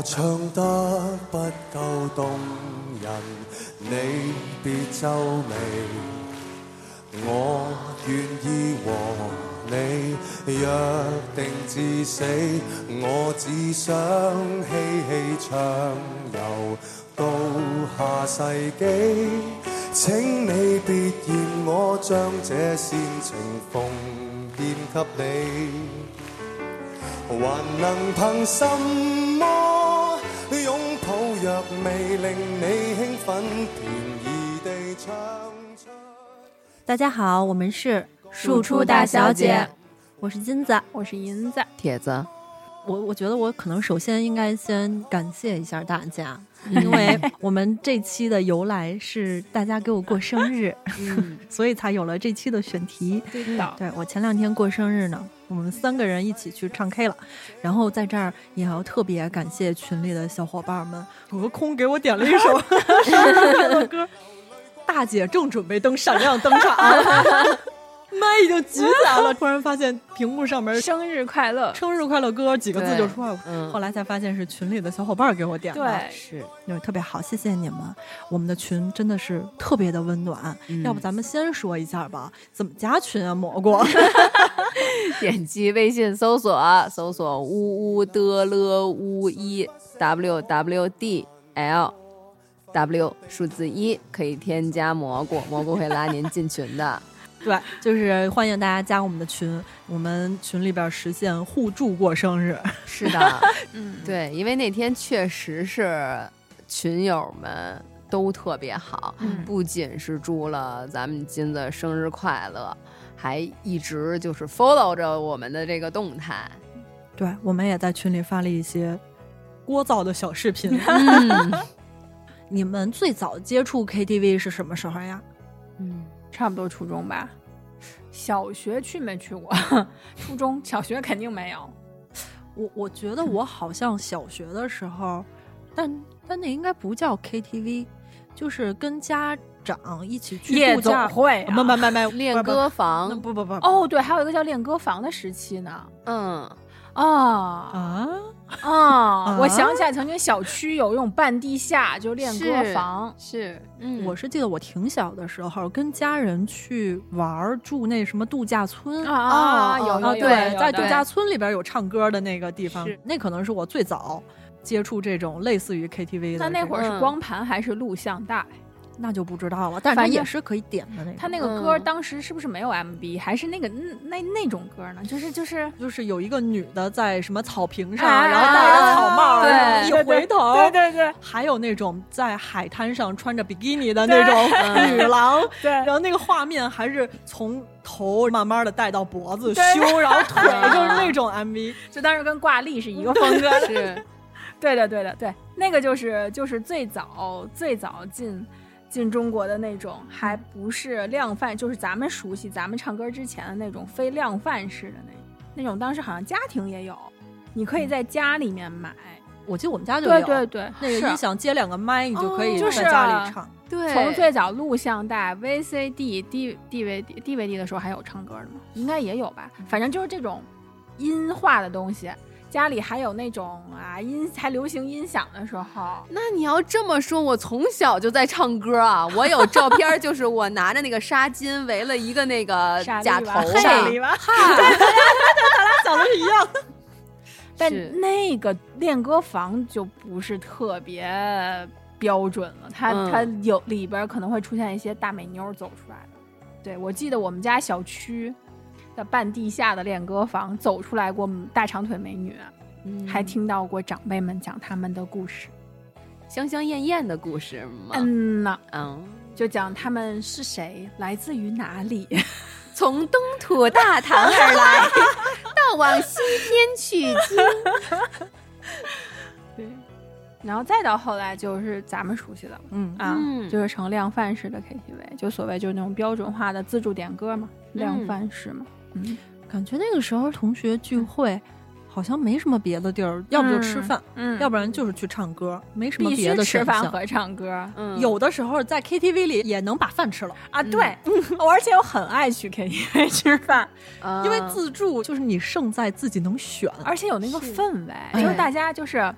我唱得不够动人，你别皱眉。我願意和你約定至死，我只想嬉戲暢遊到下世紀。請你別嫌我將這煽情奉獻給你。還能憑什麼擁抱若未令你兴奋，便宜地唱出。大家好，我们是庶出大小姐，我是金子。我是银子，铁子，我我觉得我可能首先应该先感谢一下大家，因为我们这期的由来是大家给我过生日，嗯，所以才有了这期的选题。对的，对我前两天过生日呢，我们三个人一起去唱 K 了，然后在这儿也要特别感谢群里的小伙伴们，隔空给我点了一首生日快乐歌。大姐正准备登闪亮登场，麦已经急起来了，突然发现屏幕上面生日快乐，生日快乐歌几个字就出来了。嗯后来才发现是群里的小伙伴给我点的，对是就是特别好，谢谢你们。我们的群真的是特别的温暖，嗯要不咱们先说一下吧，怎么加群啊？蘑菇，点击微信搜索搜索呜呜的了呜一 w w d l w 数字一可以添加蘑菇，蘑菇会拉您进群的。对，就是欢迎大家加我们的群，我们群里边实现互助过生日。是的，嗯，对，因为那天确实是群友们都特别好，嗯不仅是祝了咱们金子生日快乐，还一直就是 follow 着我们的这个动态。对，我们也在群里发了一些聒噪的小视频。嗯 你们最早接触 KTV 是什么时候呀？嗯，差不多初中吧。小学去没去过？初中、小学肯定没有。我我觉得我好像小学的时候，但但那应该不叫 KTV，就是跟家长一起去夜度假总会啊没没没没 练不不歌房，不不不哦，对，还有一个叫练歌房的时期呢。嗯，啊啊！啊！我啊想起来，曾经小区有一种半地下，就练歌房。是，嗯，我是记得我挺小的时候，跟家人去玩儿，住那什么度假村啊啊有对，在度假村里边有唱歌的那个地方，那可能是我最早接触这种类似于 KTV 的。那那会儿是嗯光盘还是录像带？那就不知道了，但是它反正也是可以点的那个。他那个歌嗯当时是不是没有 MV，还是那个那那那种歌呢？就是就是就是有一个女的在什么草坪上，哎然后戴着草帽，对然后一回头，对对对还有那种在海滩上穿着比基尼的那种 女郎，对然后那个画面还是从头慢慢的带到脖子对修，然后腿 就是那种 MV。就当时跟挂历是一个风格的。是，对的对的对，那个就是就是最早最早进进中国的那种，还不是量贩，就是咱们熟悉咱们唱歌之前的那种非量贩式的那那种，当时好像家庭也有，你可以在家里面买。我记得我们家就有，对对对，那个是音响接两个麦，你就可以哦就是在家啊里唱。对，从最早录像带、VCD、D、DVD、DVD 的时候还有唱歌的吗？应该也有吧。反正就是这种音化的东西，家里还有那种啊音还流行音响的时候，那你要这么说，我从小就在唱歌啊！我有照片，就是我拿着那个纱巾围了一个那个傻假头上，傻梨吧。长得是一样。但是那个练歌房就不是特别标准了，它、嗯它有里边可能会出现一些大美妞儿走出来的。对我记得我们家小区的半地下的练歌房走出来过大长腿美女，嗯还听到过长辈们讲他们的故事。香香艳艳的故事吗？嗯呐，嗯，就讲他们是谁，来自于哪里。从东土大唐而来，到往西天取经。对，然后再到后来就是咱们熟悉的了。嗯啊，嗯就是成量贩式的 KTV，就所谓就是那种标准化的自助点歌嘛，量贩式嘛。嗯，感觉那个时候同学聚会，好像没什么别的地儿，要不就吃饭，嗯。要不然就是去唱歌，没什么别的选项。吃饭和唱歌。嗯，有的时候在 KTV 里也能把饭吃了，啊。对，我 而且我很爱去 KTV 吃饭，啊，因为自助就是你胜在自己能选。而且有那个氛围，哎。就是大家就是。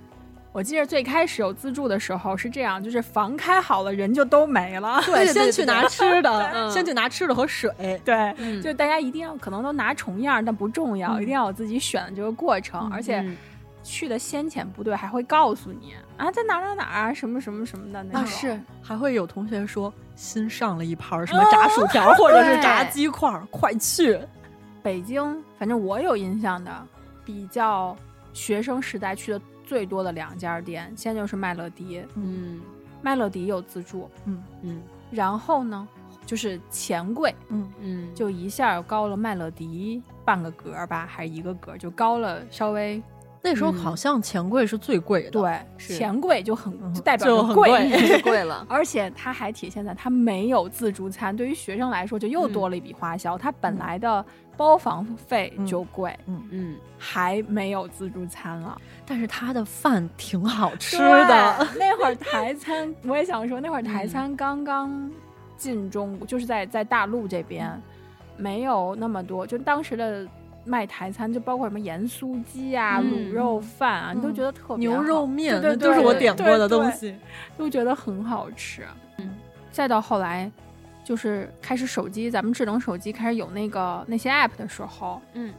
我记得最开始有自助的时候是这样，就是房开好了，人就都没了。对，先去拿吃的，嗯先去拿吃的和水。对，嗯就大家一定要可能都拿重样，但不重要，嗯一定要有自己选的这个过程，嗯而且嗯去的先遣部队还会告诉你啊，在哪儿哪儿哪儿啊，什么什么什么的那种。啊是还会有同学说新上了一盘什么炸薯条或者是炸鸡块儿，快去！北京，反正我有印象的，比较学生时代去的最多的两家店，先就是麦乐迪，嗯。麦乐迪有自助，嗯。嗯。然后呢就是钱柜，嗯，嗯，就一下高了麦乐迪半个格儿吧，还是一个格儿，就高了稍微那时候嗯好像钱柜是最贵的。对，是。钱柜就很嗯。就代表贵。贵。了。而且它还体现在它没有自助餐，对于学生来说就又多了一笔花销。它本来的包房费就贵，嗯嗯，还没有自助餐了。但是他的饭挺好吃的。那会儿台餐，我也想说，那会儿台餐刚刚进中国，就是在在大陆这边没有那么多，就当时的。卖台餐就包括什么盐酥鸡啊、嗯卤肉饭啊，你都觉得特别牛肉面，对对对那都是我点过的东西。都觉得很好吃。嗯，再到后来，就是开始手机，咱们智能手机开始有那个那些 app 的时候，嗯，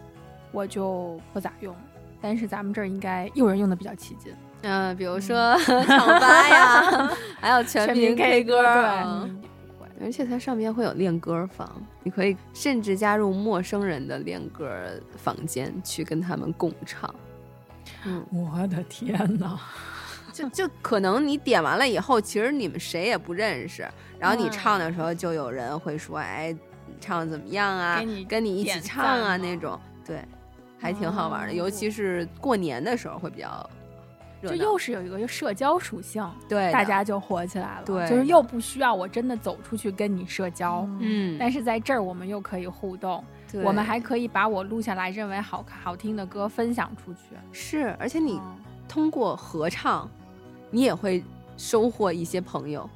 我就不咋用。但是咱们这儿应该有人用的比较起劲，嗯，比如说 唱吧呀，还有全民民 K 歌，对，嗯而且它上面会有练歌房，你可以甚至加入陌生人的练歌房间去跟他们共唱。嗯，我的天哪！就就可能你点完了以后，其实你们谁也不认识，然后你嗯唱的时候，就有人会说：“哎，你唱的怎么样啊？跟你一起唱啊那种。”对，还挺好玩的，哦尤其是过年的时候会比较热闹。就又是有一个社交属性，对大家就火起来了。对就是又不需要我真的走出去跟你社交，嗯，但是在这儿我们又可以互动，对我们还可以把我录下来认为好好听的歌分享出去。是，而且你嗯通过合唱，你也会收获一些朋友。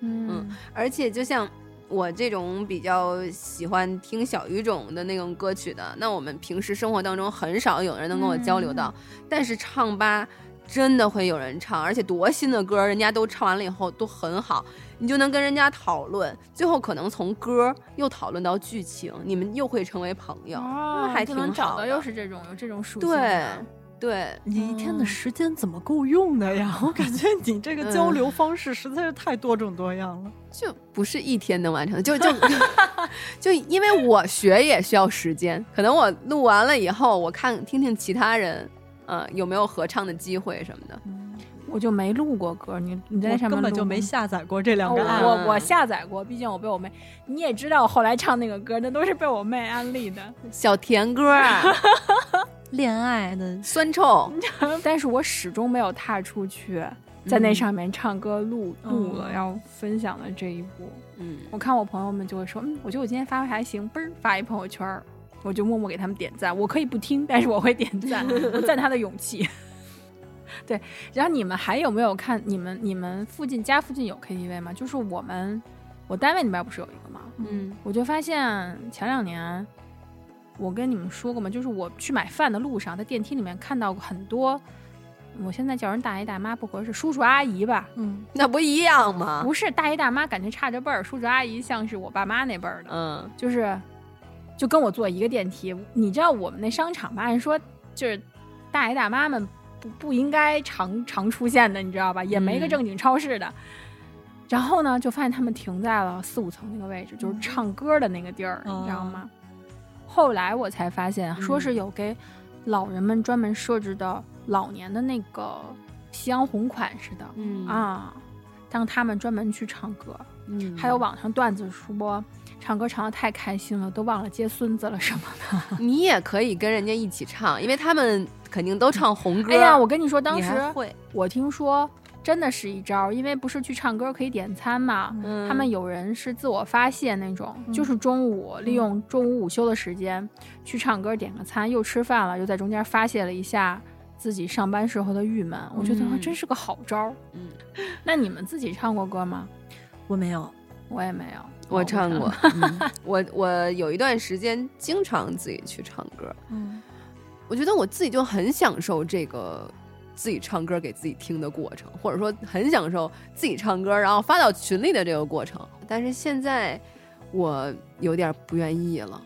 嗯而且就像我这种比较喜欢听小语种的那种歌曲的，那我们平时生活当中很少有人能跟我交流到，但是唱吧真的会有人唱，而且多新的歌，人家都唱完了以后都很好，你就能跟人家讨论，最后可能从歌又讨论到剧情，你们又会成为朋友，哦那还挺就能找到好的又是这种有这种属性对的。对，你一天的时间怎么够用的呀？我感觉你这个交流方式实在是太多种多样了。就不是一天能完成的，就就 就因为我学也需要时间，可能我录完了以后，我看听听其他人，呃，有没有合唱的机会什么的。我就没录过歌，你你在上面根本就没下载过这两个哦。我我下载过，毕竟我被我妹，你也知道，我后来唱那个歌，那都是被我妹安利的。小甜歌啊，恋爱的酸臭，但是我始终没有踏出去，在那上面唱歌录录了嗯要分享的这一步。嗯，我看我朋友们就会说，嗯，我觉得我今天发挥还行，嘣儿发一朋友圈儿，我就默默给他们点赞。我可以不听，但是我会点赞，我赞他的勇气。对，然后你们还有没有看你们你们附近家附近有 KTV 吗？就是我们我单位那边不是有一个吗？嗯我就发现前两年，我跟你们说过吗？就是我去买饭的路上，在电梯里面看到过很多，我现在叫人大爷大妈不合适，叔叔阿姨吧，嗯，那不一样吗？不是大爷大妈，感觉差着辈儿，叔叔阿姨像是我爸妈那辈儿的，嗯就是就跟我坐一个电梯。你知道我们那商场吧？按说就是大爷大妈们不不应该常常出现的，你知道吧？也没个嗯正经超市的。然后呢，就发现他们停在了四五层那个位置，就是唱歌的那个地儿，哦你知道吗？后来我才发现，说是有给老人们专门设置的老年的那个夕阳红款似的、嗯啊，让他们专门去唱歌。嗯还有网上段子说，唱歌唱的太开心了，都忘了接孙子了什么的。你也可以跟人家一起唱，因为他们肯定都唱红歌。哎呀，我跟你说，当时会，我听说真的是一招，因为不是去唱歌可以点餐嘛。嗯他们有人是自我发泄那种，嗯就是中午利用中午午休的时间去唱歌点个餐，又吃饭了，又在中间发泄了一下自己上班时候的郁闷。我觉得嗯真是个好招。嗯，那你们自己唱过歌吗？我没有。我也没有，我唱过，嗯我我有一段时间经常自己去唱歌。嗯我觉得我自己就很享受这个自己唱歌给自己听的过程，或者说很享受自己唱歌然后发到群里的这个过程。但是现在我有点不愿意了，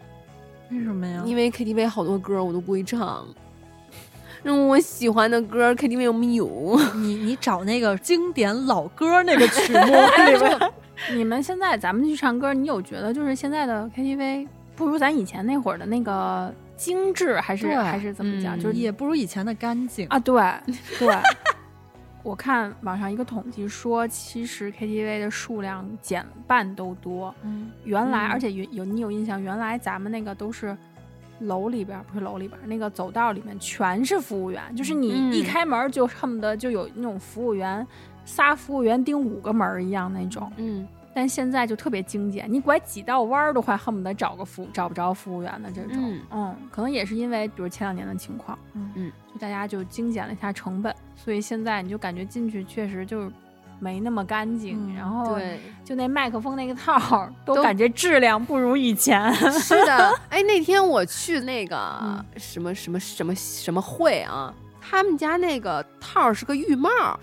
为什么呀？因为 KTV 好多歌我都不会唱。嗯，我喜欢的歌 KTV 有没有？你你找那个经典老歌那个曲目里边，你们现在咱们去唱歌，你有觉得就是现在的 KTV 不如咱以前那会儿的那个精致，还是还是怎么讲？嗯就是也不如以前的干净。啊，对 对。我看网上一个统计说，其实 KTV 的数量减半都多。嗯，原来，嗯而且有有你有印象，原来咱们那个都是楼里边儿，不是楼里边儿，那个走道里面全是服务员，就是你一嗯开门就恨不得就有那种服务员，仨服务员盯五个门儿一样那种。嗯，但现在就特别精简，你拐几道弯儿都快恨不得找个服找不着服务员的这种。嗯可能也是因为比如前两年的情况，嗯嗯，就大家就精简了一下成本，所以现在你就感觉进去确实就是没那么干净，嗯然后对，就那麦克风那个套儿 都都感觉质量不如以前。是的。哎，那天我去那个嗯什么什么什么什么会啊，他们家那个套儿是个浴帽儿，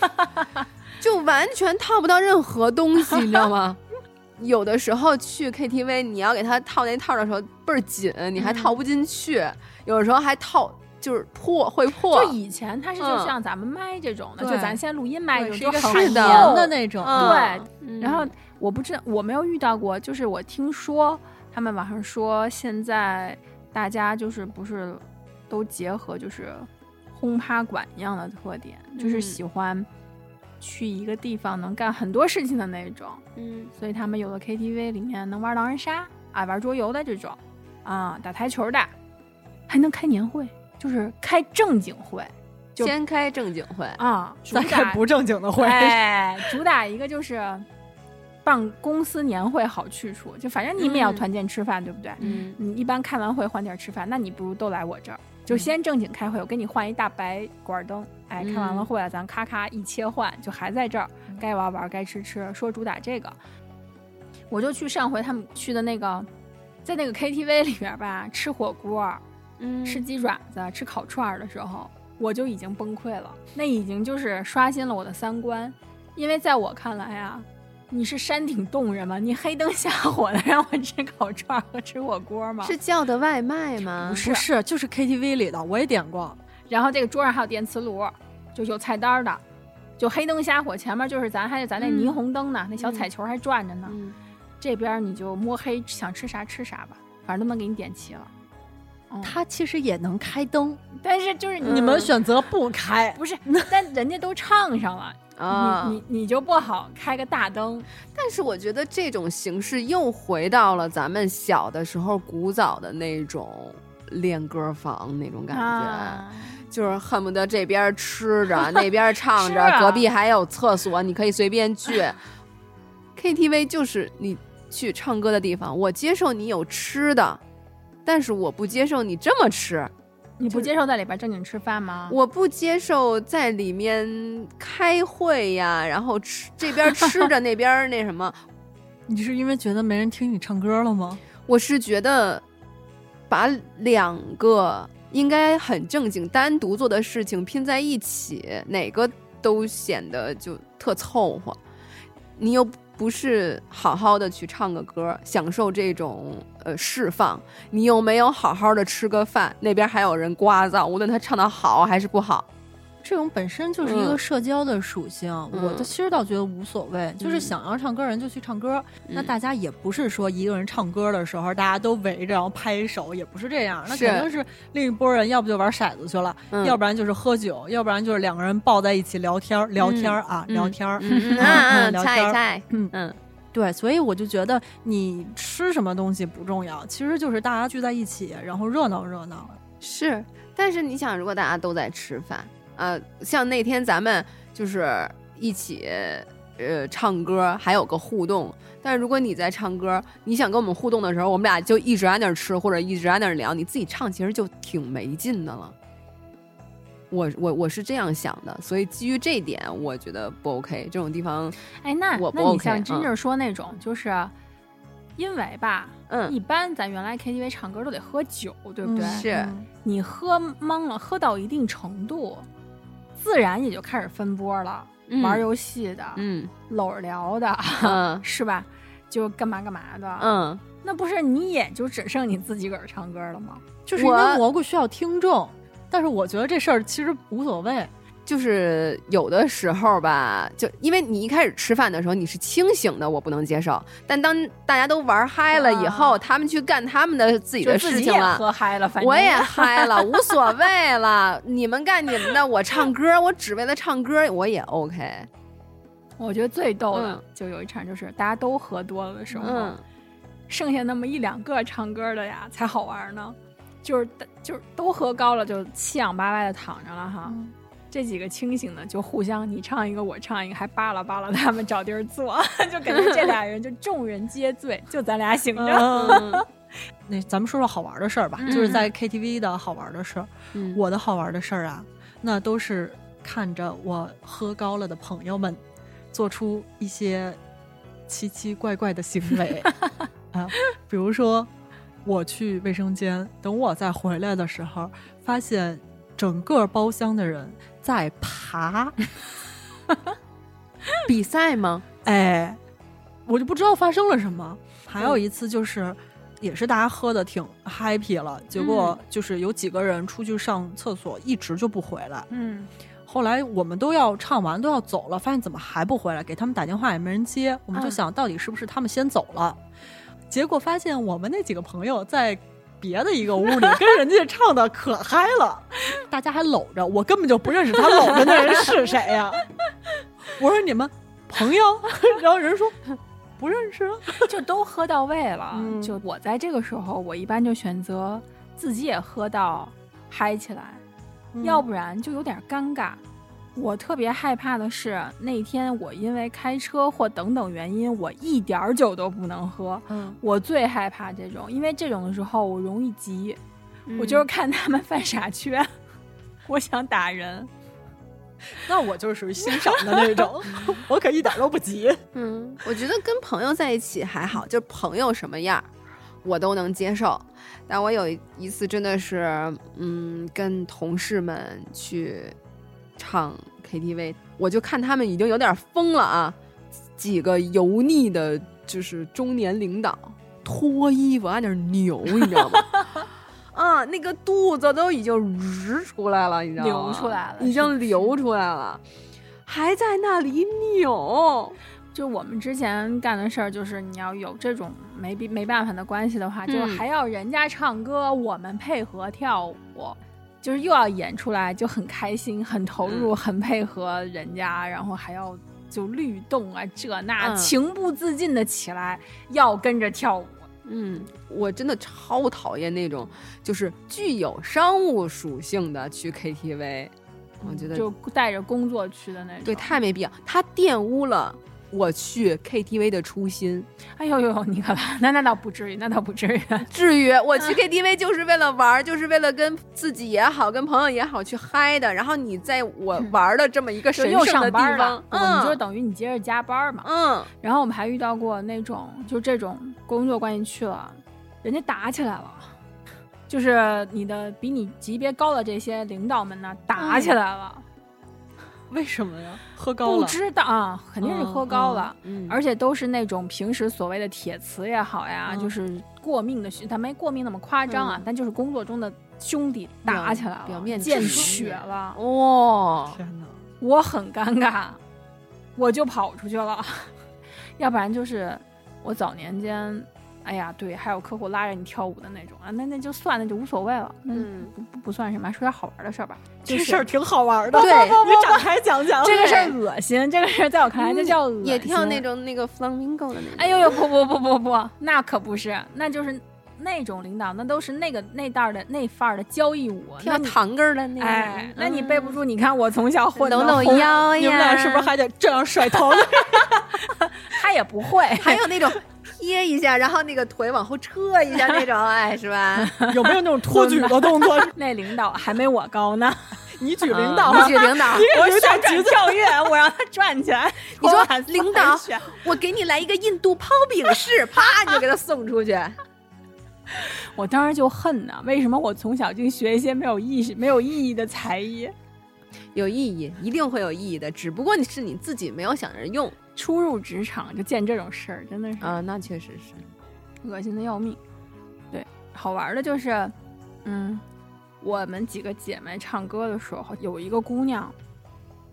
就完全套不到任何东西，你知道吗？有的时候去 KTV，你要给他套那套儿的时候倍儿紧，你还嗯。套不进去；有的时候还套就是破会破。就。以前它是就嗯像咱们麦这种的，对就咱现在录音麦这种，是一个就很甜的那种。嗯。对，嗯。然后我不知道，我没有遇到过，就是我听说他们网上说，现在大家就是不是都结合就是轰趴馆一样的特点，就是嗯。喜欢去一个地方能干很多事情的那种，嗯。所以他们有的 KTV 里面能玩狼人杀啊，玩桌游的这种啊，打台球的，还能开年会，就是开正经会就先开正经会，啊，主再开打不正经的会，哎，主打一个就是办公司年会好去处，就反正你们也要嗯。团建吃饭，对不对？嗯。你一般开完会换地儿吃饭，那你不如都来我这儿，就先正经开会，我给你换一大白管灯，哎，开完了嗯。会了，咱咔咔一切换，就还在这儿，该玩玩，该吃吃，说主打这个，我就去上回他们去的那个，在那个 KTV 里边吧，吃火锅，嗯吃鸡爪子、吃烤串儿的时候，我就已经崩溃了。那已经就是刷新了我的三观，因为在我看来啊，你是山顶洞人吗？你黑灯瞎火的让我吃烤串儿和吃火锅吗？是叫的外卖吗？不是不是就是 KTV 里的，我也点过。然后这个桌上还有电磁炉，就有菜单儿的，就黑灯瞎火，前面就是咱还有咱那嗯霓虹灯呢，那小彩球还转着呢。嗯这边你就摸黑想吃啥吃啥吧，反正都能给你点齐了。嗯它其实也能开灯，但是就是你你们选择不开。不是，但人家都唱上了，啊，你你你就不好开个大灯。但是我觉得这种形式又回到了咱们小的时候古早的那种练歌房那种感觉，啊就是恨不得这边吃着，那边唱着，啊隔壁还有厕所，你可以随便去。KTV 就是你去唱歌的地方，我接受你有吃的，但是我不接受你这么吃。你不接受在里边正经吃饭吗？我不接受在里面开会呀，然后吃这边吃着那边那什么。你是因为觉得没人听你唱歌了吗？我是觉得把两个应该很正经单独做的事情拼在一起，哪个都显得就特凑合。你又不是好好的去唱个歌，享受这种呃释放，你又没有好好的吃个饭，那边还有人聒噪，无论他唱的好还是不好。这种本身就是一个嗯社交的属性，嗯我的其实倒觉得无所谓，就是嗯想要唱歌人就去唱歌。那嗯大家也不是说一个人唱歌的时候大家都围着然后拍手，也不是这样。那肯定是另一拨人，要不就玩骰子去了，嗯要不然就是喝酒，要不然就是两个人抱在一起聊天儿聊天儿啊，嗯聊天儿。嗯嗯聊天嗯嗯对，所以我就觉得你吃什么东西不重要，其实就是大家聚在一起，然后热闹热闹。是。但是你想，如果大家都在吃饭，呃，像那天咱们就是一起呃唱歌，还有个互动。但是如果你在唱歌，你想跟我们互动的时候，我们俩就一直在那儿吃，或者一直在那儿聊，你自己唱其实就挺没劲的了。我我我是这样想的，所以基于这一点，我觉得不 OK。这种地方，哎，那我不那你像嗯 Ginger 说那种，就是因为吧，嗯一般咱原来 KTV 唱歌都得喝酒，对不对？是嗯你喝懵了，喝到一定程度，自然也就开始分波了，嗯玩游戏的，嗯搂着聊的，嗯 是吧？就干嘛干嘛的，嗯，那不是你也就只剩你自己个儿唱歌了吗？就是因为蘑菇需要听众，但是我觉得这事儿其实无所谓。就是有的时候吧，就因为你一开始吃饭的时候你是清醒的，我不能接受。但当大家都玩嗨了以后，啊他们去干他们的自己的事情了。喝嗨了，反正我也嗨了，无所谓了。你们干你们的，我唱歌，我只为了唱歌，我也 OK。我觉得最逗的嗯就有一场，就是大家都喝多了的时候，嗯剩下那么一两个唱歌的呀，才好玩呢。就是就是都喝高了，就七仰八歪的躺着了哈。这几个清醒的就互相你唱一个我唱一个，还扒拉扒拉他们找地儿坐，就感觉这俩人就众人皆醉，就咱俩醒着。嗯 那咱们说说好玩的事儿吧，嗯就是在 KTV 的好玩的事儿。嗯我的好玩的事儿啊，那都是看着我喝高了的朋友们做出一些奇奇怪怪的行为 啊，比如说我去卫生间，等我再回来的时候，发现整个包厢的人在爬，比赛吗？哎，我就不知道发生了什么。还有一次就是。也是大家喝的挺 happy 了，结果就是有几个人出去上厕所，一直就不回来。嗯，后来我们都要唱完，都要走了，发现怎么还不回来？给他们打电话也没人接，我们就嗯想到底是不是他们先走了？结果发现我们那几个朋友在别的一个屋里跟人家唱的可嗨了，大家还搂着，我根本就不认识他搂着那人是谁呀、我说你们朋友，然后人说不认识啊。就都喝到位了。嗯就我在这个时候，我一般就选择自己也喝到嗨起来，要不然就有点尴尬。我特别害怕的是那天我因为开车或等等原因，我一点儿酒都不能喝。嗯，我最害怕这种，因为这种的时候我容易急，嗯我就是看他们犯傻缺，我想打人。那我就是属于欣赏的那种，我可一点都不急。嗯，我觉得跟朋友在一起还好，就是朋友什么样儿我都能接受。但我有一次真的是，嗯，跟同事们去唱 KTV，我就看他们已经有点疯了啊，几个油腻的，就是中年领导脱衣服按那儿扭，你知道吗？啊，那个肚子都已经日出来了，你知道吗？流出来了已经流出来了，还在那里扭。就我们之前干的事儿，就是你要有这种没必没办法的关系的话，嗯就是还要人家唱歌，我们配合跳舞，就是又要演出来就很开心、很投入、嗯很配合人家，然后还要就律动啊这那，嗯情不自禁的起来要跟着跳舞。嗯，我真的超讨厌那种就是具有商务属性的去 KTV，我觉得就带着工作去的那种。对太没必要，它玷污了我去 KTV 的初心。哎呦呦，你可拉，那那倒不至于，那倒不至于。至于我去 KTV 就是为了玩儿，就是为了跟自己也好，跟朋友也好去嗨的。然后你在我玩儿的这么一个神圣的地上班方了，，我们就嗯等于你接着加班嘛。嗯，然后我们还遇到过那种，就这种工作关系去了，人家打起来了，就是你的比你级别高的这些领导们呢打起来了，为什么呀？喝高了。不，知道啊，肯定是喝高了，嗯而且都是那种平时所谓的铁瓷也好呀，嗯。就是过命的兄，他没过命那么夸张啊，嗯。但就是工作中的兄弟打起来了，表面见血了，哦，天哪！我很尴尬，我就跑出去了。要不然就是我早年间，哎呀，对，还有客户拉着你跳舞的那种啊，那那就算，那就无所谓了，那嗯不不不算什么。说点好玩的事儿吧，就是这事儿挺好玩的，对 你展开讲讲。这个事儿恶心，这个事儿在我看来就叫恶心。也跳那。种那个 flamingo 的那种。哎呦呦，不不不不不，那可不是，那就是那种领导，那都是那个那袋儿的那范儿的交谊舞。跳那你堂根儿的那个，哎，那你嗯背不住？你看我从小混的抖抖红腰呀，你们俩是不是还得这样甩头？他也不会，还有那种 贴一下，然后那个腿往后撤一下那种，哎，是吧？有没有那种托举的动 作？那领导还没我高呢。你举领导，你举领导，我旋转跳跃，我让他转起来。你说领导我给你来一个印度抛饼式，啪你就给他送出去。我当时就恨呐，为什么我从小就学一些没有意识、没有意义的才艺？有意义，一定会有意义的，只不过你是你自己没有想着用初入职场就见这种事儿，真的是啊，那确实是。恶心的要命。对，好玩的就是，嗯，我们几个姐妹唱歌的时候，有一个姑娘，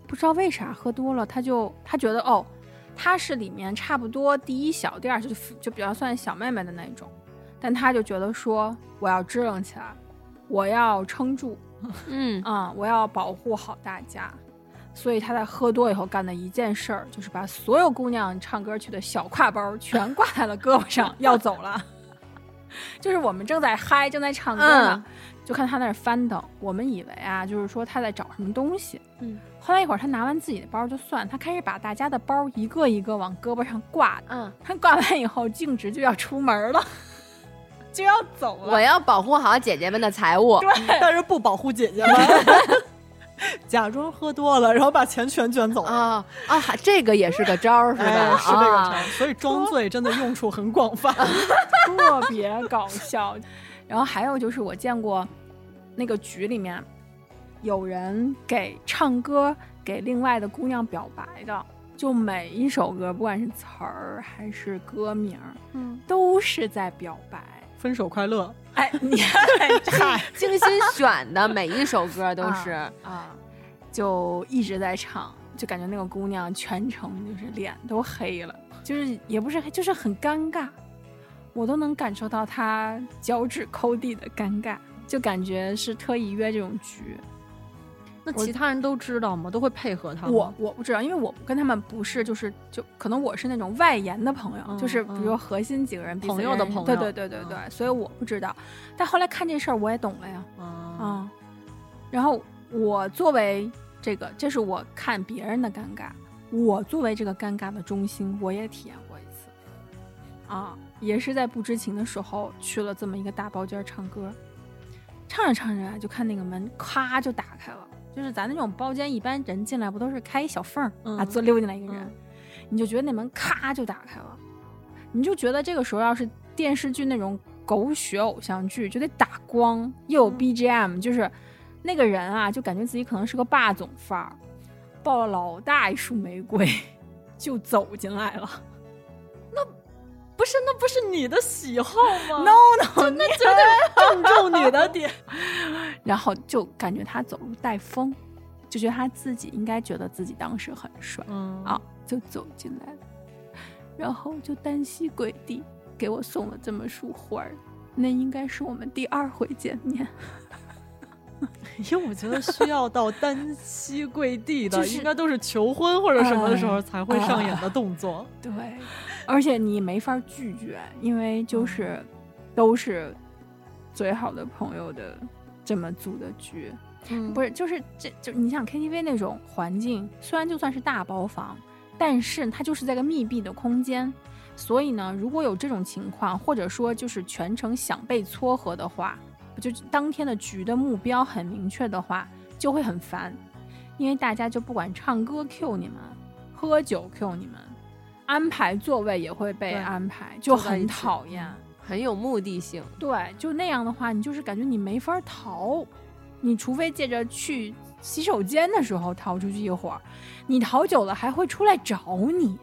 不知道为啥喝多了，她就她觉得哦，她是里面差不多第一小第二，就就比较算小妹妹的那种，但她就觉得说我要支棱起来，我要撑住，嗯，啊、我要保护好大家。所以他在喝多以后干的一件事儿，就是把所有姑娘唱歌去的小挎包全挂在了胳膊上，要走了。就是我们正在嗨，正在唱歌呢，嗯就看他那儿翻腾。我们以为啊，就是说他在找什么东西。嗯，后来一会儿，他拿完自己的包就算，他开始把大家的包一个一个往胳膊上挂。嗯，他挂完以后，径直就要出门了，就要走了。我要保护好姐姐们的财物。但是不保护姐姐们，假装喝多了，然后把钱全卷走。啊啊，还这个也是个招儿是吧？哎，是这个啊成，所以装醉真的用处很广泛。特别搞笑。然后还有就是我见过那个局里面有人给唱歌给另外的姑娘表白的，就每一首歌，不管是词儿还是歌名儿，嗯，都是在表白。分手快乐，哎，你 嗨精心选的每一首歌都是。啊，就一直在唱，就感觉那个姑娘全程就是脸都黑了，就是也不是黑，就是很尴尬，我都能感受到她脚趾抠地的尴尬，就感觉是特意约这种局。那其他人都知道吗？都会配合他吗？我我不知道，因为我跟他们不是，就是就可能我是那种外延的朋友，嗯就是比如核心几个人朋友的朋友对对对对，嗯所以我不知道。但后来看这事儿，我也懂了呀。啊，啊，然后我作为这个，这是我看别人的尴尬，我作为这个尴尬的中心，我也体验过一次，啊，也是在不知情的时候去了这么一个大包间儿唱歌，唱着唱着啊，就看那个门咔就打开了，就是咱那种包间一般人进来不都是开一小缝儿、啊，嗯坐溜进来一个人，嗯你就觉得那门咔就打开了，你就觉得这个时候要是电视剧那种狗血偶像剧，就得打光，又有嗯 BGM，、就是那个人啊，就感觉自己可能是个霸总范儿，抱了老大一束玫瑰 就走进来了。不是，那不是你的喜好吗 No no，那绝对正中 你的点。然后就感觉他走路带风，就觉得他自己应该觉得自己当时很帅嗯啊，就走进来了，然后就单膝跪地给我送了这么束花儿。那应该是我们第二回见面，因为我觉得需要到单膝跪地的，就是应该都是求婚或者什么的时候才会上演的动作。对，而且你没法拒绝，因为就是都是最好的朋友的这么组的局，嗯。不是就是这就你想 KTV 那种环境，虽然就算是大包房，但是它就是在个密闭的空间。所以呢，如果有这种情况，或者说就是全程想被撮合的话，就当天的局的目标很明确的话，就会很烦，因为大家就不管唱歌 Q 你们，喝酒 Q 你们，安排座位也会被安排，就很讨厌。很有目的性。对，就那样的话，你就是感觉你没法逃，你除非借着去洗手间的时候逃出去一会儿，你逃久了还会出来找你。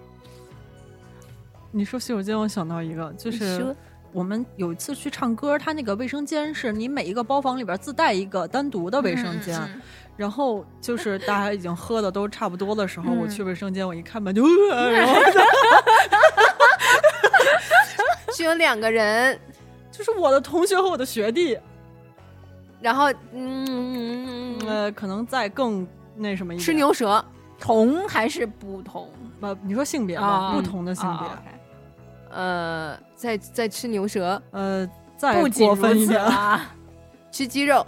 你说洗手间，我想到一个，就是我们有一次去唱歌，他那个卫生间是你每一个包房里边自带一个单独的卫生间，嗯嗯然后就是大家已经喝的都差不多的时候，嗯。我去卫生间，我一开门就，呃 然后 是有两个人，就是我的同学和我的学弟，然后嗯，呃，可能再更那什么一点。吃牛舌，同还是不同？呃，你说性别吧，啊不同的性别，啊呃，在在吃牛舌，呃，再不过分一点，啊，吃鸡肉。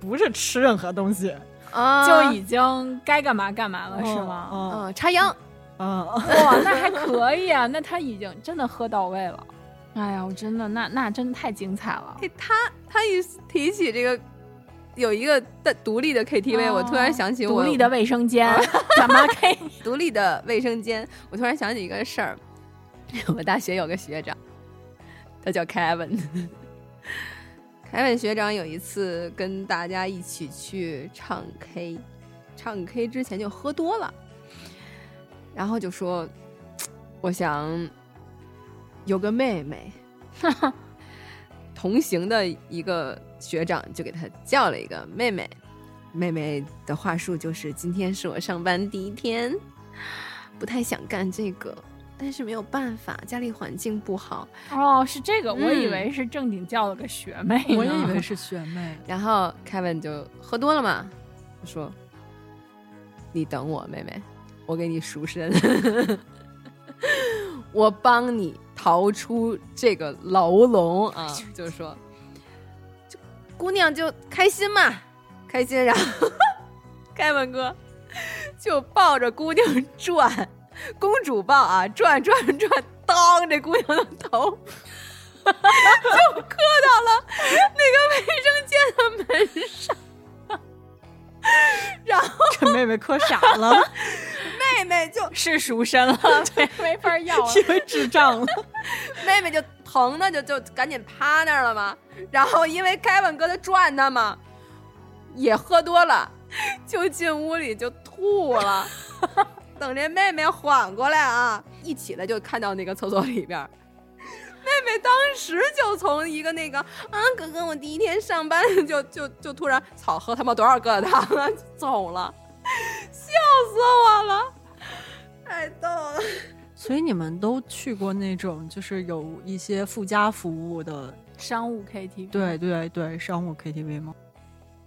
不是吃任何东西，啊，就已经该干嘛干嘛了，是吗？嗯嗯插秧，嗯，哇，那还可以啊，那他已经真的喝到位了。哎呀，我真的那那真的太精彩了。哎，他他一提起这个有一个的独立的 KTV，、我突然想起我独立的卫生间，怎么可以？独立的卫生间，我突然想起一个事儿，我大学有个学长，他叫 Kevin。凯文学长有一次跟大家一起去唱 K，唱 K 之前就喝多了，然后就说：“我想有个妹妹。”同行的一个学长就给他叫了一个妹妹，妹妹的话术就是：“今天是我上班第一天，不太想干这个，但是没有办法，家里环境不好。哦，是这个，我以嗯为是正经叫了个学妹呢，我也以为 是学妹。然后 Kevin 就喝多了嘛，就说：“你等我，妹妹，我给你赎身，我帮你逃出这个牢笼啊！”就说，就姑娘就开心嘛，开心。然后 Kevin 哥就抱着姑娘转，公主抱啊，转转转，当这姑娘的头。就磕到了那个卫生间的门上，然 后这妹妹磕傻了，妹妹就是赎身了，对，没法要了。因为智障了。妹妹就疼的就就赶紧趴那儿了嘛。然后因为凯文哥他转他嘛，也喝多了，就进屋里就吐了。等这妹妹缓过来啊，一起来就看到那个厕所里边。妹妹当时就从一个那个啊，哥哥，我第一天上班就就就突然草喝他妈多少疙瘩汤啊，就走了，笑死我了，太逗了。所以你们都去过那种就是有一些附加服务的，商务 KTV，对对对，商务 KTV 吗？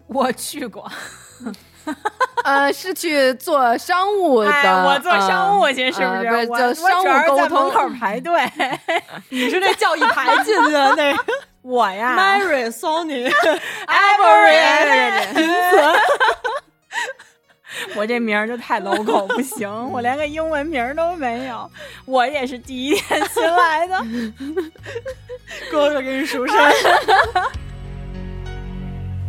我去过，呃，是去做商务的，哎，我做商务呃去，是不是？呃不是我就商务在门口排队。你是那叫一排进去的那个 我呀 Mary、Sony、，Avery，银子，我这名儿就太 logo，不行，我连个英文名都没有。我也是第一天新来的，哥哥给你赎身。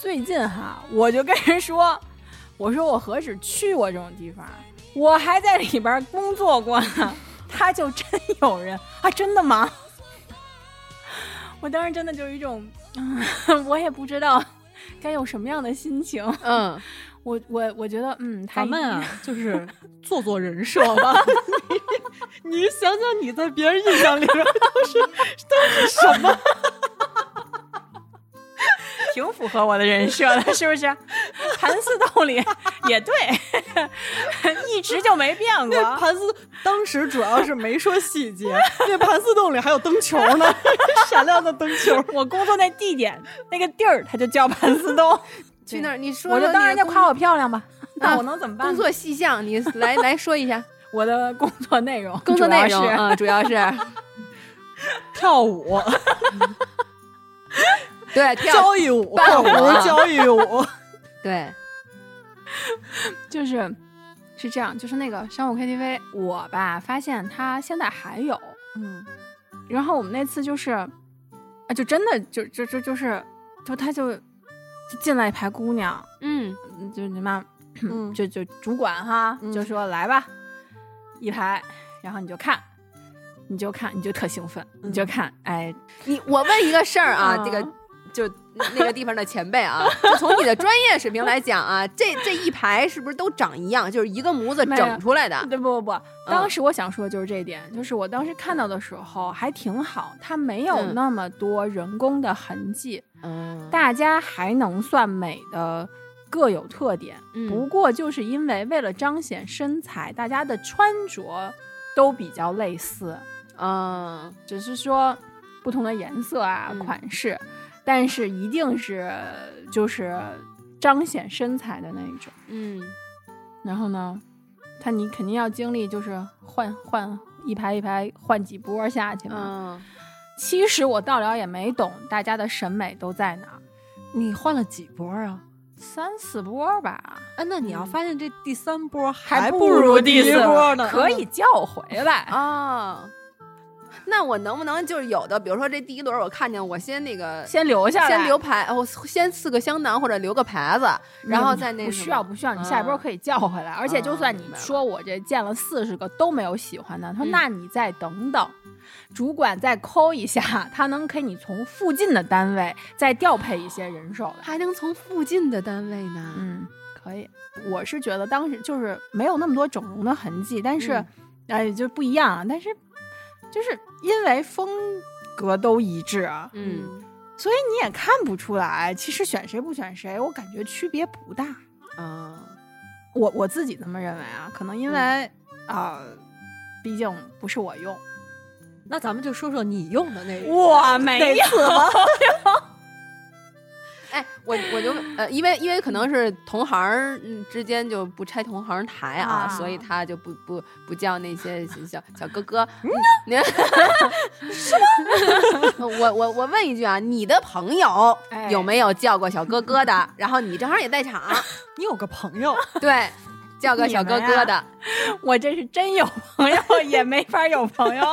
最近哈，我就跟人说，我说我何止去过这种地方，我还在里边工作过呢。他就真有人啊？真的吗？我当时真的就有一种，嗯，我也不知道该有什么样的心情。嗯，我我我觉得，嗯，他咱们啊，就是做做人设吧。你你想想，你在别人印象里边都是都是什么？挺符合我的人设的，是不是？盘丝洞里也对，一直就没变过。那盘丝当时主要是没说细节，那盘丝洞里还有灯球呢，闪亮的灯球。我工作那地点那个地儿，它就叫盘丝洞。去那儿你说我就当人家夸我漂亮吧，那啊我能怎么办？工作细项，你 来来说一下我的工作内容，工作内容主要是啊，主要是 跳舞、对跳交谊舞、伴舞交谊舞，对，就是是这样，就是那个商务 KTV，我吧发现它现在还有，嗯，然后我们那次就是，啊，就真的就就就就是，就他就就进来一排姑娘，嗯。嗯就你妈，嗯。就就主管哈，嗯。就说来吧，一排，然后你就看，你就看，你就特兴奋，你就看，哎，你我问一个事儿啊，嗯。这个就那个地方的前辈啊，就从你的专业水平来讲啊，这这一排是不是都长一样，就是一个模子整出来的？对不不不，当时我想说的就是这一点，就是我当时看到的时候还挺好，它没有嗯那么多人工的痕迹，嗯，大家还能算美的各有特点。嗯不过就是因为为了彰显身材，大家的穿着都比较类似，嗯，只是说不同的颜色啊、嗯款式，但是一定是就是彰显身材的那一种。嗯然后呢，他你肯定要经历就是换换一排一排换几波下去嘛。嗯，其实我到了也没懂大家的审美都在哪儿，你换了几波啊？三四波吧，啊，那你要发现这第三波还不不如第第四波呢，可以叫回来。啊。那我能不能就是有的，比如说这第一轮我看见我先那个先留下来，先留牌，我先刺个香囊或者留个牌子，然后再那不需要不需要，你下一波可以叫回来。而且就算你说我这见了四十个都没有喜欢的，他说嗯那你再等等，主管再抠一下，他能给你从附近的单位再调配一些人手来。还能从附近的单位呢？嗯，可以。我是觉得当时就是没有那么多整容的痕迹，但是嗯哎、就不一样啊。但是就是因为风格都一致啊，嗯，所以你也看不出来，其实选谁不选谁，我感觉区别不大。嗯，我我自己这么认为啊，可能因为啊、毕竟不是我用，那咱们就说说你用的那个。我没有。哎，我我就呃，因为因为可能是同行嗯之间就不拆同行台啊，啊所以他就不不不叫那些小小哥哥。嗯您 是吗？我我我问一句啊，你的朋友哎有没有叫过小哥哥的？然后你正好也在场，你有个朋友，对，叫个小哥哥的。我这是真有朋友，也没法有朋友。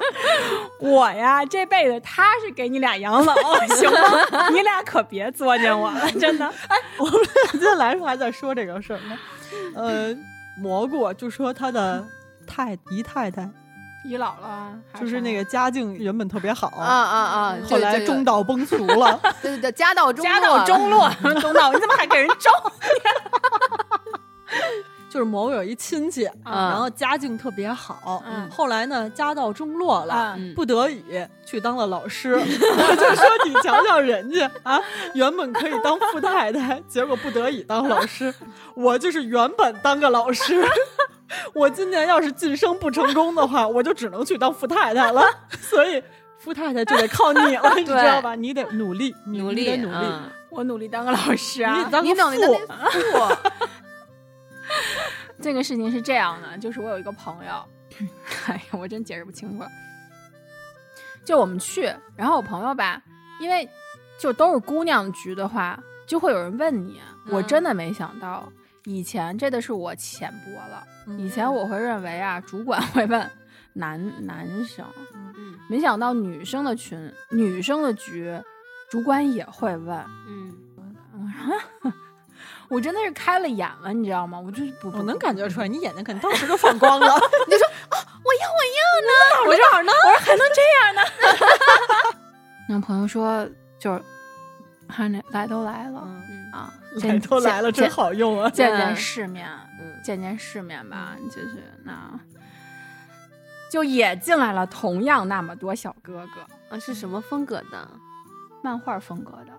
我呀，这辈子他是给你俩养老，行吗？你俩可别作践我了，真的。哎我们今天来的时候还在说这个事儿呢。呃，蘑菇就说他的太姨太太，姨姥姥就是那个家境原本特别好，啊啊啊！后来中道崩殂了。对对对，家道中家道中落，中道，你怎么还给人中？就是某有一亲戚，嗯然后家境特别好，嗯后来呢家道中落了，嗯不得已去当了老师。我 就说你瞧瞧人家啊，原本可以当富太太，结果不得已当老师。我就是原本当个老师，我今年要是晋升不成功的话，我就只能去当富太太了。所以富太太就得靠你了，你知道吧？你得努力，努力努力。嗯我努力当个老师啊你。当个富，这个事情是这样的，就是我有一个朋友，哎呀，我真解释不清楚。就我们去，然后我朋友吧，因为就都是姑娘局的话，就会有人问你。我真的没想到，以前这的是我浅薄了。以前我会认为啊，主管会问男男生，嗯没想到女生的群、女生的局，主管也会问。嗯，我 真的是开了眼了，你知道吗？我就是不，我能感觉出来，你眼睛肯定当时就放光了。你就说啊 我说哪儿呢？我说还能这样呢？那朋友说就是，还那来都来了、嗯啊，来见都来了，真好用啊！见嗯见世面，嗯见见世面吧，就是那，就也进来了同样那么多小哥哥，啊是什么风格的？漫画风格的，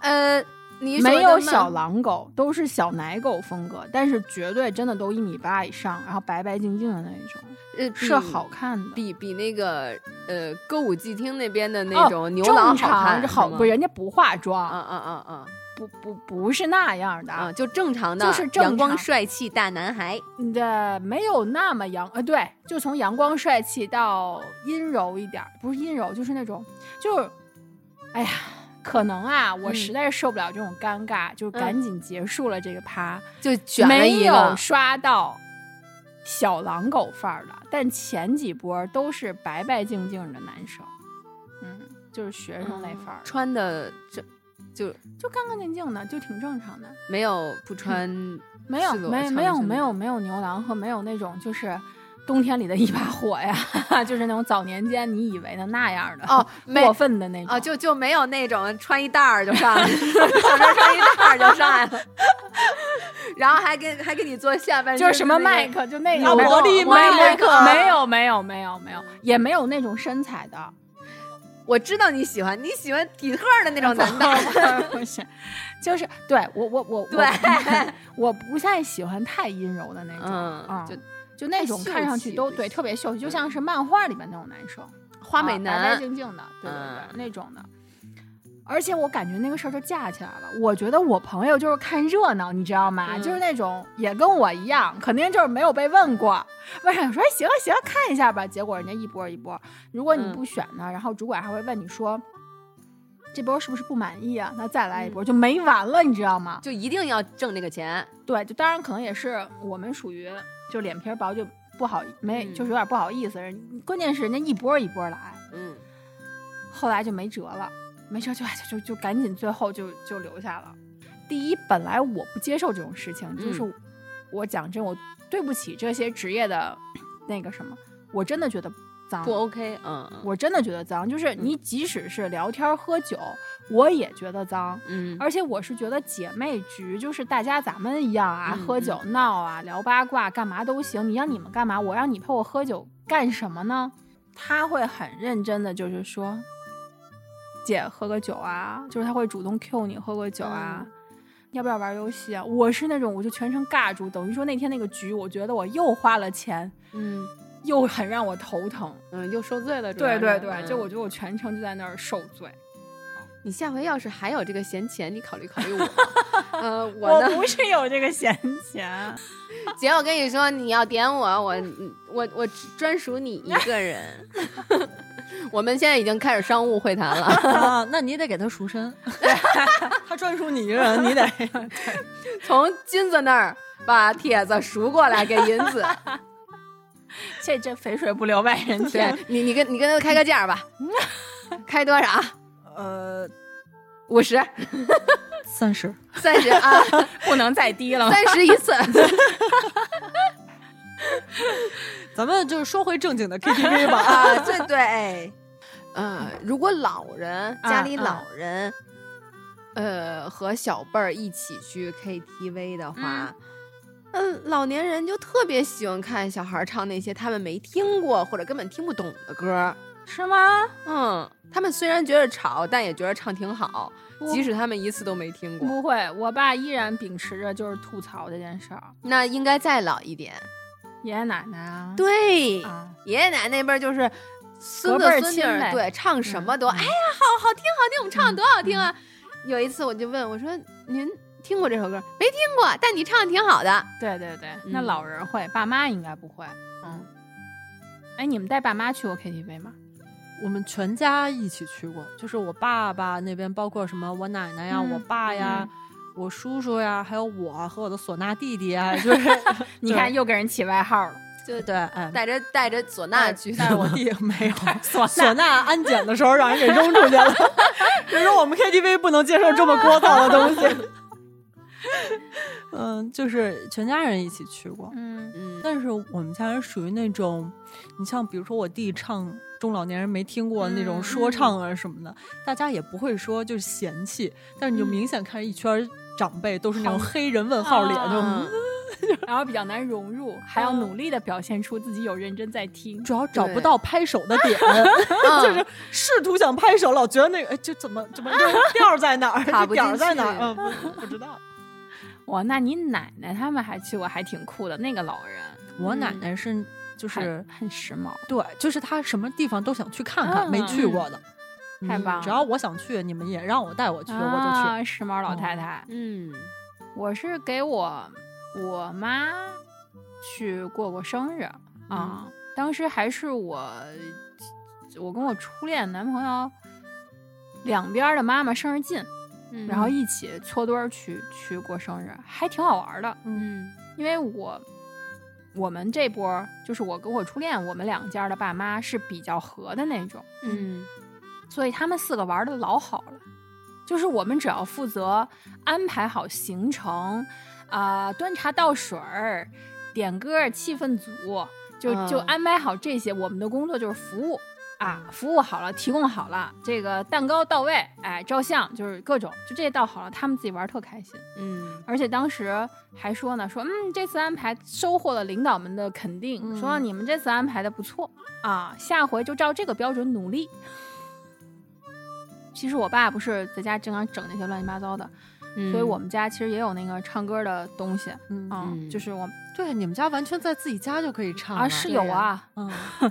呃，你没有小狼狗，都是小奶狗风格，但是绝对真的都一米八以上，然后白白净净的那一种，呃是好看的。比比那个呃歌舞伎町那边的那哦种牛郎正好看，常好不？人家不化妆，嗯嗯嗯嗯不不不是那样的啊！就正常的，就是正阳光帅气大男孩。的没有那么阳，呃，对，就从阳光帅气到阴柔一点儿，不是阴柔，就是那种，就是，哎呀，可能啊，我嗯。实在是受不了这种尴尬，就赶紧结束了这个趴，就选了没有，刷到小狼狗范儿的，但前几波都是白白净净的男生，嗯，就是学生那范儿。的，穿的这就就干干净净的，就挺正常的。没有不穿没有没没有没有没有牛郎和没有那种就是冬天里的一把火呀，就是那种早年间你以为的那样的哦 过分的那种。啊，就就没有那种穿一袋儿就上来了，上身穿一袋儿就上来了，然后还给还给你做下半身就是什么麦克就那啊个萝莉麦麦克没有没有没有没有也没有那种身材的。我知道你喜欢，你喜欢体特的那种男的，不是，就是对我我我对，我我不太喜欢太阴柔的那种，嗯啊，就就那种看上去都对特别秀气，就像是漫画里面那种男生。花美男白白男，净净的，对对对，嗯那种的。而且我感觉那个事儿就架起来了。我觉得我朋友就是看热闹，你知道吗？嗯就是那种也跟我一样，肯定就是没有被问过。问上说哎行了行了，看一下吧。结果人家一波一波，如果你嗯不选呢，然后主管还会问你说。这波是不是不满意啊？那再来一波、就没完了，你知道吗？就一定要挣这个钱。对，就当然可能也是我们属于就脸皮薄，就不好没，嗯就是有点不好意思。人关键是人家一波一波来，嗯后来就没辙了，没辙就就就赶紧最后就就留下了。第一，本来我不接受这种事情，就是我讲真，我对不起这些职业的 那个什么，我真的觉得脏，不 OK，嗯嗯我真的觉得脏。就是你即使是聊天喝酒，我也觉得脏。嗯而且我是觉得姐妹局就是大家咱们一样啊，嗯喝酒闹啊，聊八卦，干嘛都行。你让你们干嘛？我让你陪我喝酒干什么呢？他会很认真的，就是说，姐喝个酒啊，就是他会主动 Q 你喝个酒啊。要不要玩游戏啊？我是那种，我就全程尬住，等于说那天那个局，我觉得我又花了钱，嗯又很让我头疼。嗯，又受罪了。对对对，嗯就我觉得我全程就在那儿受罪。你下回要是还有这个闲钱，你考虑考虑我。呃，我呢，不是有这个闲钱，姐，我跟你说，你要点我，我我我专属你一个人。我们现在已经开始商务会谈了，啊，那你得给他赎身，他专属你一个人，你得从金子那儿把帖子赎过来给银子。这这肥水不流外人田。你，你跟你跟他开个价吧，开多少？呃五十、三十。三十啊，不能再低了。三十一次。咱们就是说回正经的 KTV 吧。啊，对对，呃，如果老人啊家里啊老人，呃，和小辈儿一起去 KTV 的话，嗯、老年人就特别喜欢看小孩儿唱那些他们没听过或者根本听不懂的歌儿。是吗？嗯，他们虽然觉得吵，但也觉得唱挺好，即使他们一次都没听过。不会，我爸依然秉持着就是吐槽这件事儿。那应该再老一点。爷爷奶奶啊，对，啊，爷爷奶奶那边儿就是孙子孙女儿，对，唱什么都、嗯哎呀，好好听好听，我们唱的多好听啊！有一次我就问我说：“您听过这首歌？没听过，但你唱的挺好的。对对对，那嗯老人会，爸妈应该不会。嗯，哎，你们带爸妈去过 KTV 吗？我们全家一起去过，就是我爸爸那边，包括什么我奶奶呀、嗯我爸呀、我叔叔呀，还有我和我的唢呐弟弟啊，就是你看又给人起外号了，对对，哎，带着带着唢呐去的，但是我弟没有 唢唢呐安检的时候让人给扔出去了，就说我们 KTV 不能接受这么聒噪的东西。嗯，就是全家人一起去过，嗯。嗯。但是我们家人属于那种，你像比如说我弟唱中老年人没听过那种嗯。说唱啊什么的，大家也不会说就是嫌弃，但是你就嗯。明显看一圈长辈都是那种黑人问号脸，就嗯。然后比较难融入，还要努力的表现出自己有认真在听。主要找不到拍手的点，嗯。就是试图想拍手，老觉得那个哎，就怎么怎么调在哪儿，点儿在哪儿，嗯，不不知道。哇，那你奶奶他们还去过，还挺酷的。那个老人我奶嗯奶是就是很很时髦，对，就是她什么地方都想去看看，嗯没去过的。嗯太棒了只要我想去，你们也让我带我去，我就去。啊，时髦老太太。嗯我是给我我妈去过过生日啊，当时还是我我跟我初恋男朋友两边的妈妈生日近，嗯然后一起搓堆儿去去过生日，还挺好玩的。嗯因为我我们这波儿就是我跟我初恋，我们两家的爸妈是比较和的那种，嗯所以他们四个玩的老好了。就是我们只要负责安排好行程，啊、端茶倒水儿、点歌、气氛组，就就嗯安排好这些。我们的工作就是服务啊，服务好了，提供好了，这个蛋糕到位，哎，照相就是各种，就这些到好了，他们自己玩特开心。嗯。而且当时还说呢，说嗯，这次安排收获了领导们的肯定，嗯。说你们这次安排的不错啊，下回就照这个标准努力。其实我爸不是在家经常整那些乱七八糟的，嗯，所以我们家其实也有那个唱歌的东西嗯。就是我对，你们家完全在自己家就可以唱啊是有啊，嗯，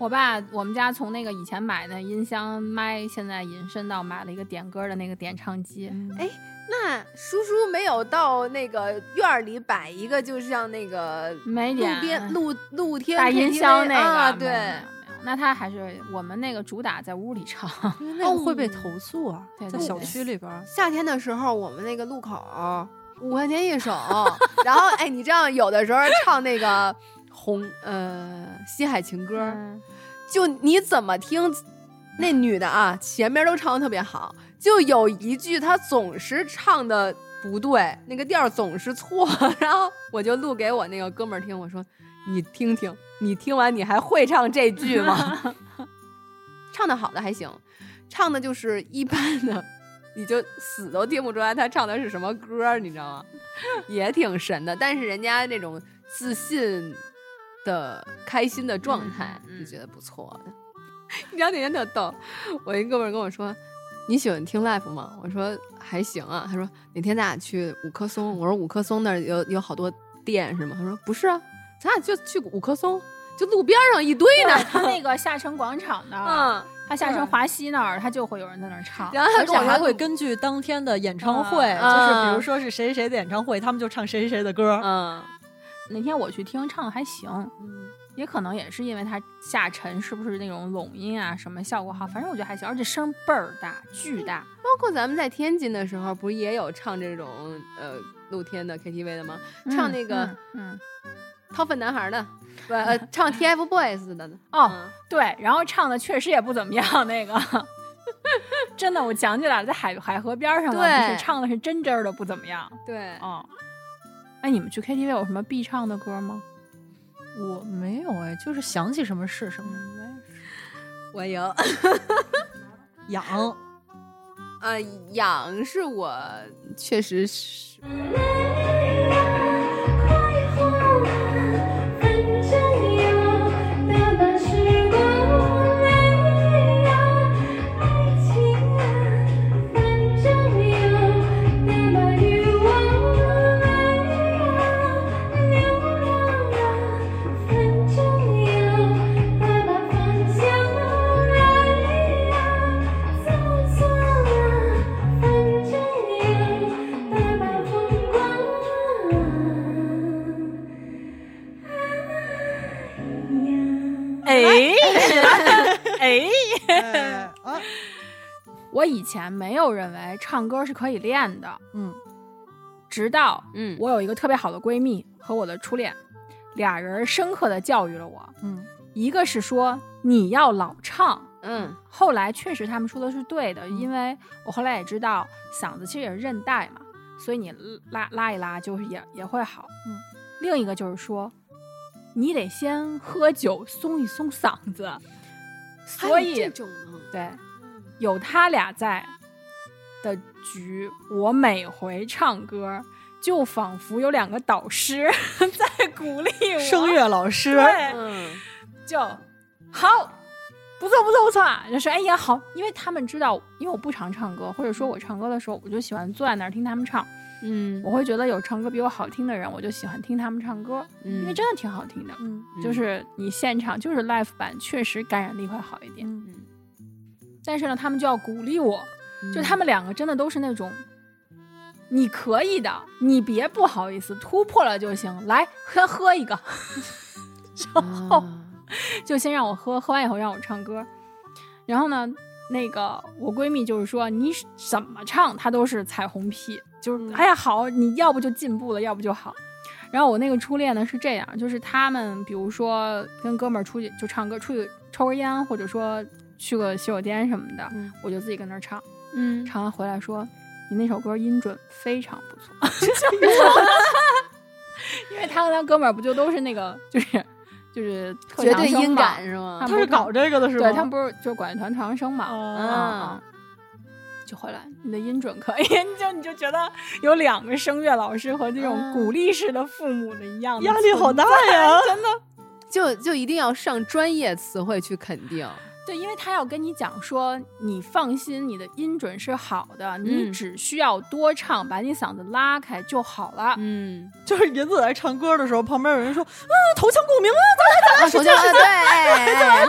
我爸我们家从那个以前买的音箱麦，现在引申到买了一个点歌的那个点唱机。哎那叔叔没有到那个院儿里摆一个，就像那个路没路边露露天大音箱那个，啊，对那他还是我们那个主打在屋里唱。因为那个会被投诉啊，对在小区里边儿。夏天的时候，我们那个路口五块钱一首，然后哎，你这样有的时候唱那个红呃西海情歌，嗯就你怎么听，那女的啊，前面都唱的特别好，就有一句她总是唱的不对，那个调儿总是错，然后我就录给我那个哥们儿听，我说你听听，你听完你还会唱这句吗？唱的好的还行，唱的就是一般的，你就死都听不出来他唱的是什么歌儿，你知道吗？也挺神的，但是人家那种自信的、开心的状态，就觉得不错的。你知道那天特逗，我一哥们儿跟我说：“你喜欢听 live 吗？”我说：“还行啊。”他说：“哪天咱俩去五棵松？”我说：“五棵松那儿有有好多店是吗？”他说：“不是啊，咱俩就去五棵松，就路边上一堆呢。他那个下城广场那”儿，嗯，他下城华西那儿，他就会有人在那儿唱。然后他而且还会根据当天的演唱会，嗯就是比如说是谁谁谁的演唱会，他们就唱谁谁谁的歌。嗯那天我去听，唱的还行，嗯也可能也是因为它下沉，是不是那种拢音啊什么效果好？反正我觉得还行，而且声倍儿大，巨大。包括咱们在天津的时候，不是也有唱这种呃露天的 KTV 的吗？唱那个嗯嗯掏粪男孩的，不呃唱 TFBOYS 的呢。哦嗯对，然后唱的确实也不怎么样，那个 真的我想起来了，在海海河边上嘛，对就是唱的是真真儿的不怎么样。对，哦，哎，你们去 KTV 有什么必唱的歌吗？我没有哎，就是想起什么是什么。我有。痒，呃，痒是我确实是，我以前没有认为唱歌是可以练的，嗯，直到嗯。我有一个特别好的闺蜜和我的初恋，俩人深刻的教育了我。嗯，一个是说你要老唱，嗯。后来确实他们说的是对的，因为我后来也知道嗓子其实也是韧带嘛，所以你拉拉一拉就是也也会好。嗯，另一个就是说，你得先喝酒松一松嗓子，所以这种呢，对，有他俩在的局，我每回唱歌就仿佛有两个导师 在鼓励我，声乐老师，对，嗯。就好，不错不错不错，就说哎呀好，因为他们知道，因为我不常唱歌，或者说我唱歌的时候，我就喜欢坐在那儿听他们唱，嗯。我会觉得有唱歌比我好听的人，我就喜欢听他们唱歌，因为嗯真的挺好听的。嗯。就是你现场就是 live 版，确实感染力会好一点。嗯但是呢，他们就要鼓励我，就他们两个真的都是那种，你可以的，你别不好意思，突破了就行，来喝喝一个，然后啊。就先让我喝，喝完以后让我唱歌，然后呢，那个我闺蜜就是说你怎么唱她都是彩虹屁，就是、嗯。哎呀好，你要不就进步了，要不就好。然后我那个初恋呢是这样，就是他们比如说跟哥们儿出去就唱歌，出去抽根烟，或者说去个洗手间什么的，嗯我就自己跟那儿唱，嗯唱完回来说你那首歌音准非常不错，因为他和他哥们儿不就都是那个就是就是特绝对音长生嘛感是吗他？他是搞这个的是吗？对他们不是就是管乐团特长生嘛，啊嗯嗯，就回来你的音准可以，你就你就觉得有两个声乐老师和这种嗯鼓励式的父母的一样的压力好大呀真的。就就一定要上专业词汇去肯定，对，因为他要跟你讲说，你放心，你的音准是好的，你嗯只需要多唱，把你嗓子拉开就好了。嗯，就是银子在唱歌的时候，旁边有人说：“啊，头腔共鸣啊啊，首先对，哎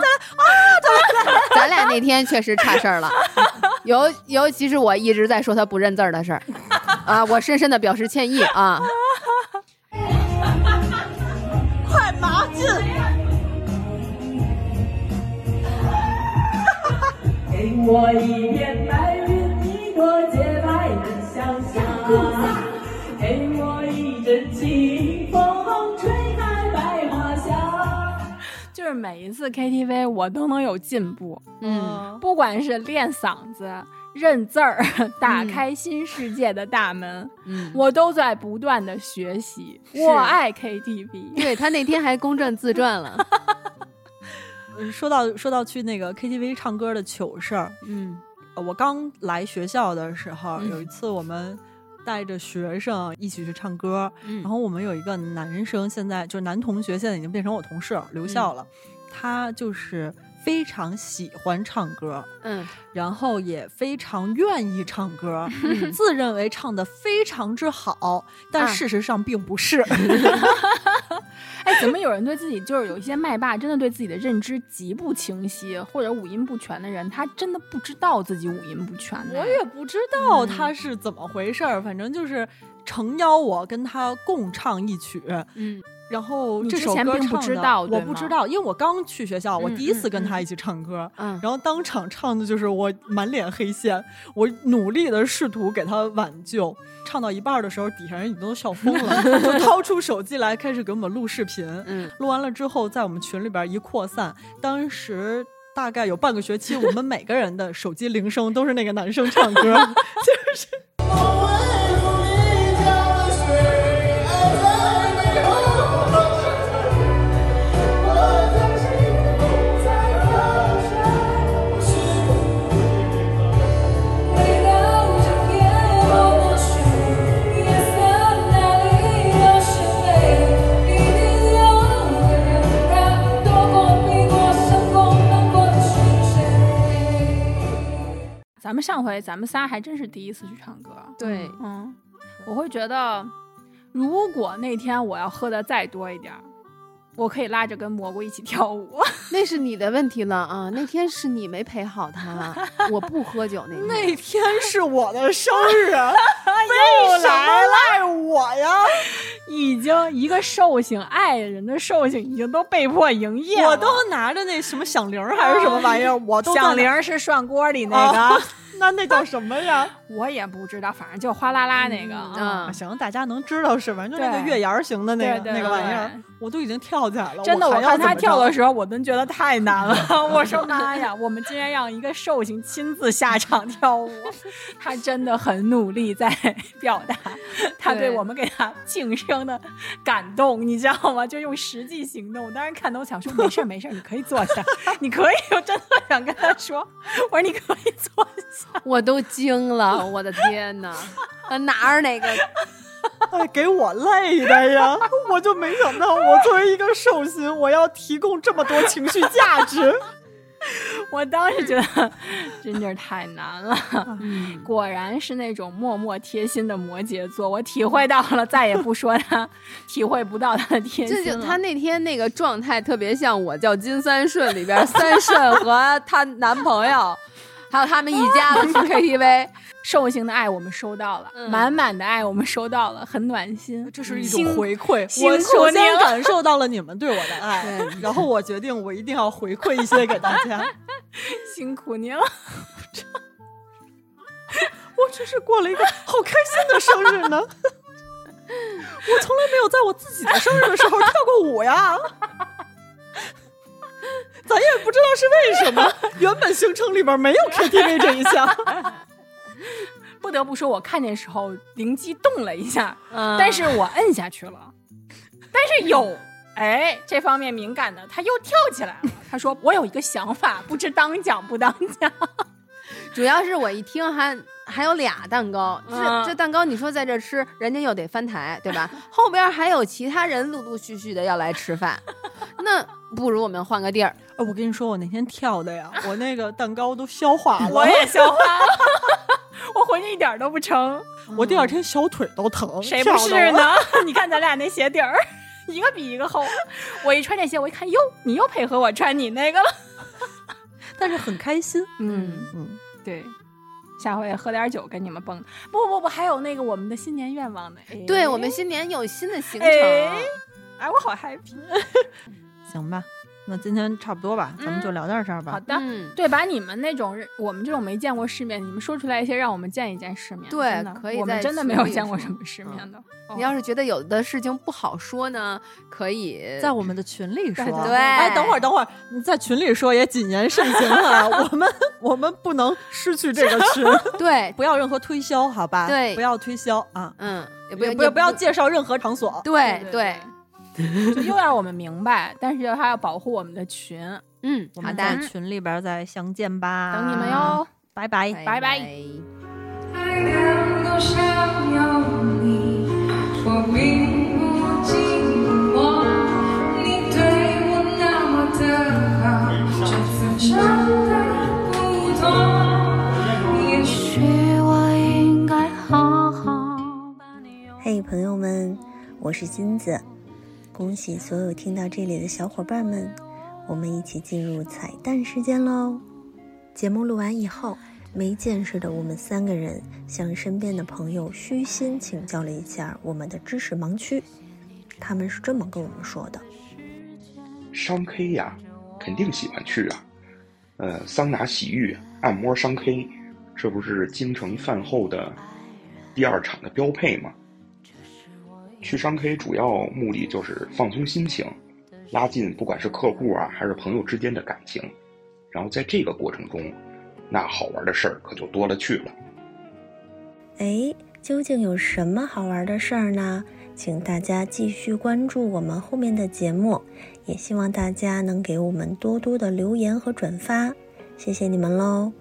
咱俩那天确实差事儿了，尤尤其是我一直在说他不认字儿的事儿，啊，我深深的表示歉意啊。我一片白云，一朵洁白的想象。给我一阵清风，吹开百花香。就是每一次 KTV 我都能有进步，嗯，不管是练嗓子、认字儿、打开新世界的大门，嗯我都在不断的学习。我爱 KTV，对他那天还公证自传了，呃 说到说到去那个 KTV 唱歌的糗事儿，嗯呃我刚来学校的时候，嗯有一次我们带着学生一起去唱歌，嗯然后我们有一个男生，现在就是男同学，现在已经变成我同事了，留校了。他就是非常喜欢唱歌，嗯然后也非常愿意唱歌，自认为唱的非常之好，但啊事实上并不是。哎，怎么有人对自己就是有一些麦霸，真的对自己的认知极不清晰，或者五音不全的人，他真的不知道自己五音不全的。我也不知道他是怎么回事儿，反正就是诚邀我跟他共唱一曲。嗯然后这首之前并不知道我不知道，因为我刚去学校，我嗯第一次跟他一起唱歌，嗯然后当场唱的就是我满脸黑线，我努力的试图给他挽救，唱到一半的时候，底下人已经都笑疯了，就掏出手机来开始给我们录视频。嗯录完了之后，在我们群里边一扩散，当时大概有半个学期，我们每个人的手机铃声都是那个男生唱歌，就是咱们上回咱们仨还真是第一次去唱歌，对，嗯，我会觉得，如果那天我要喝的再多一点儿，我可以拉着跟蘑菇一起跳舞。那是你的问题了啊，那天是你没陪好他，我不喝酒那天。那天是我的生日，为什么赖我呀？已经一个寿星爱人的寿星已经都被迫营业了，我都拿着那什么响铃还是什么玩意儿，我都响铃是涮锅里那个，啊那那叫什么呀？我也不知道，反正就哗啦啦那个。嗯啊行，大家能知道是吧？就那个月牙儿型的那个那个玩意儿，我都已经跳起来了。真的，我我看他跳的，时候，我都觉得太难了。我说 妈呀，我们竟然让一个寿星亲自下场跳舞，他真的很努力在表达他对对我们给他庆生的感动，你知道吗？就用实际行动。我当时看都想说，没事儿没事儿，你可以坐下，你可以。我真的想跟他说，我说你可以坐下。我都惊了，我的天哪！他哪儿哪个？哎，给我累的呀！我就没想到，我作为一个寿星，我要提供这么多情绪价值。我当时觉得真是太难了。嗯，果然是那种默默贴心的摩羯座，我体会到了，再也不说他体会不到他的贴心了。就他那天那个状态特别像《我叫金三顺》里边三顺和她男朋友，还有他们一家子去 KTV。兽性的爱我们收到了，嗯满满的爱我们收到了，很暖心。这是一种回馈。辛苦我首你了先感受到了你们对我的爱对，然后我决定我一定要回馈一些给大家。辛苦您了。我只是过了一个好开心的生日呢。我从来没有在我自己的生日的时候跳过舞呀。咱也不知道是为什么，原本行程里边没有 KTV 这一项。不得不说，我看见时候灵机动了一下，嗯但是我摁下去了。但是有哎这方面敏感的，他又跳起来了。他说：“我有一个想法，不知当讲不当讲。主要是我一听还还有俩蛋糕，这、嗯这蛋糕你说在这吃，人家又得翻台，对吧？后边还有其他人陆陆续续的要来吃饭，那不如我们换个地儿。哎，我跟你说，我那天跳的呀，我那个蛋糕都消化了，我也消化了，我回去一点都不成，我第二天小腿都疼，谁不？是呢？你看咱俩那鞋底儿，一个比一个厚。我一穿这鞋，我一看，哟，你又配合我穿你那个了。但是很开心。嗯，嗯，对。下回喝点酒跟你们蹦。不不不，还有那个我们的新年愿望呢。哎对我们新年有新的行程，哎哎，我好 happy。行吧，那今天差不多吧，咱们就聊到这儿吧。好的，嗯，对，把你们那种我们这种没见过世面，你们说出来一些，让我们见一见世面。对真的可以在我们真的群里没有见过什么世面的。哦你要是觉得有的事情不好说呢，可以在我们的群里说，对对对哎，等会儿，等会儿，你在群里说也谨言慎行啊，我们我们不能失去这个群，对，不要任何推销，好吧？对不要推销啊，嗯，也不要不要不要介绍任何场所。对对又让我们明白，但是他要保护我们的群。嗯，好我们在的，群里边再相见吧，等你们哟，拜拜。拜拜爱你，我并不寂寞。你对我那么的好，这次真的不同。也许我应该好好把你拥嘿朋友们，我是金子，恭喜所有听到这里的小伙伴们，我们一起进入彩蛋时间喽！节目录完以后，没见识的我们三个人向身边的朋友虚心请教了一下我们的知识盲区，他们是这么跟我们说的：伤 K 呀，肯定喜欢去啊。呃，桑拿、洗浴、按摩、伤 K，这不是京城饭后的第二场的标配吗？去商 K 主要目的就是放松心情，拉近不管是客户啊还是朋友之间的感情。然后在这个过程中，那好玩的事儿可就多了去了。哎，究竟有什么好玩的事儿呢？请大家继续关注我们后面的节目，也希望大家能给我们多多的留言和转发，谢谢你们喽！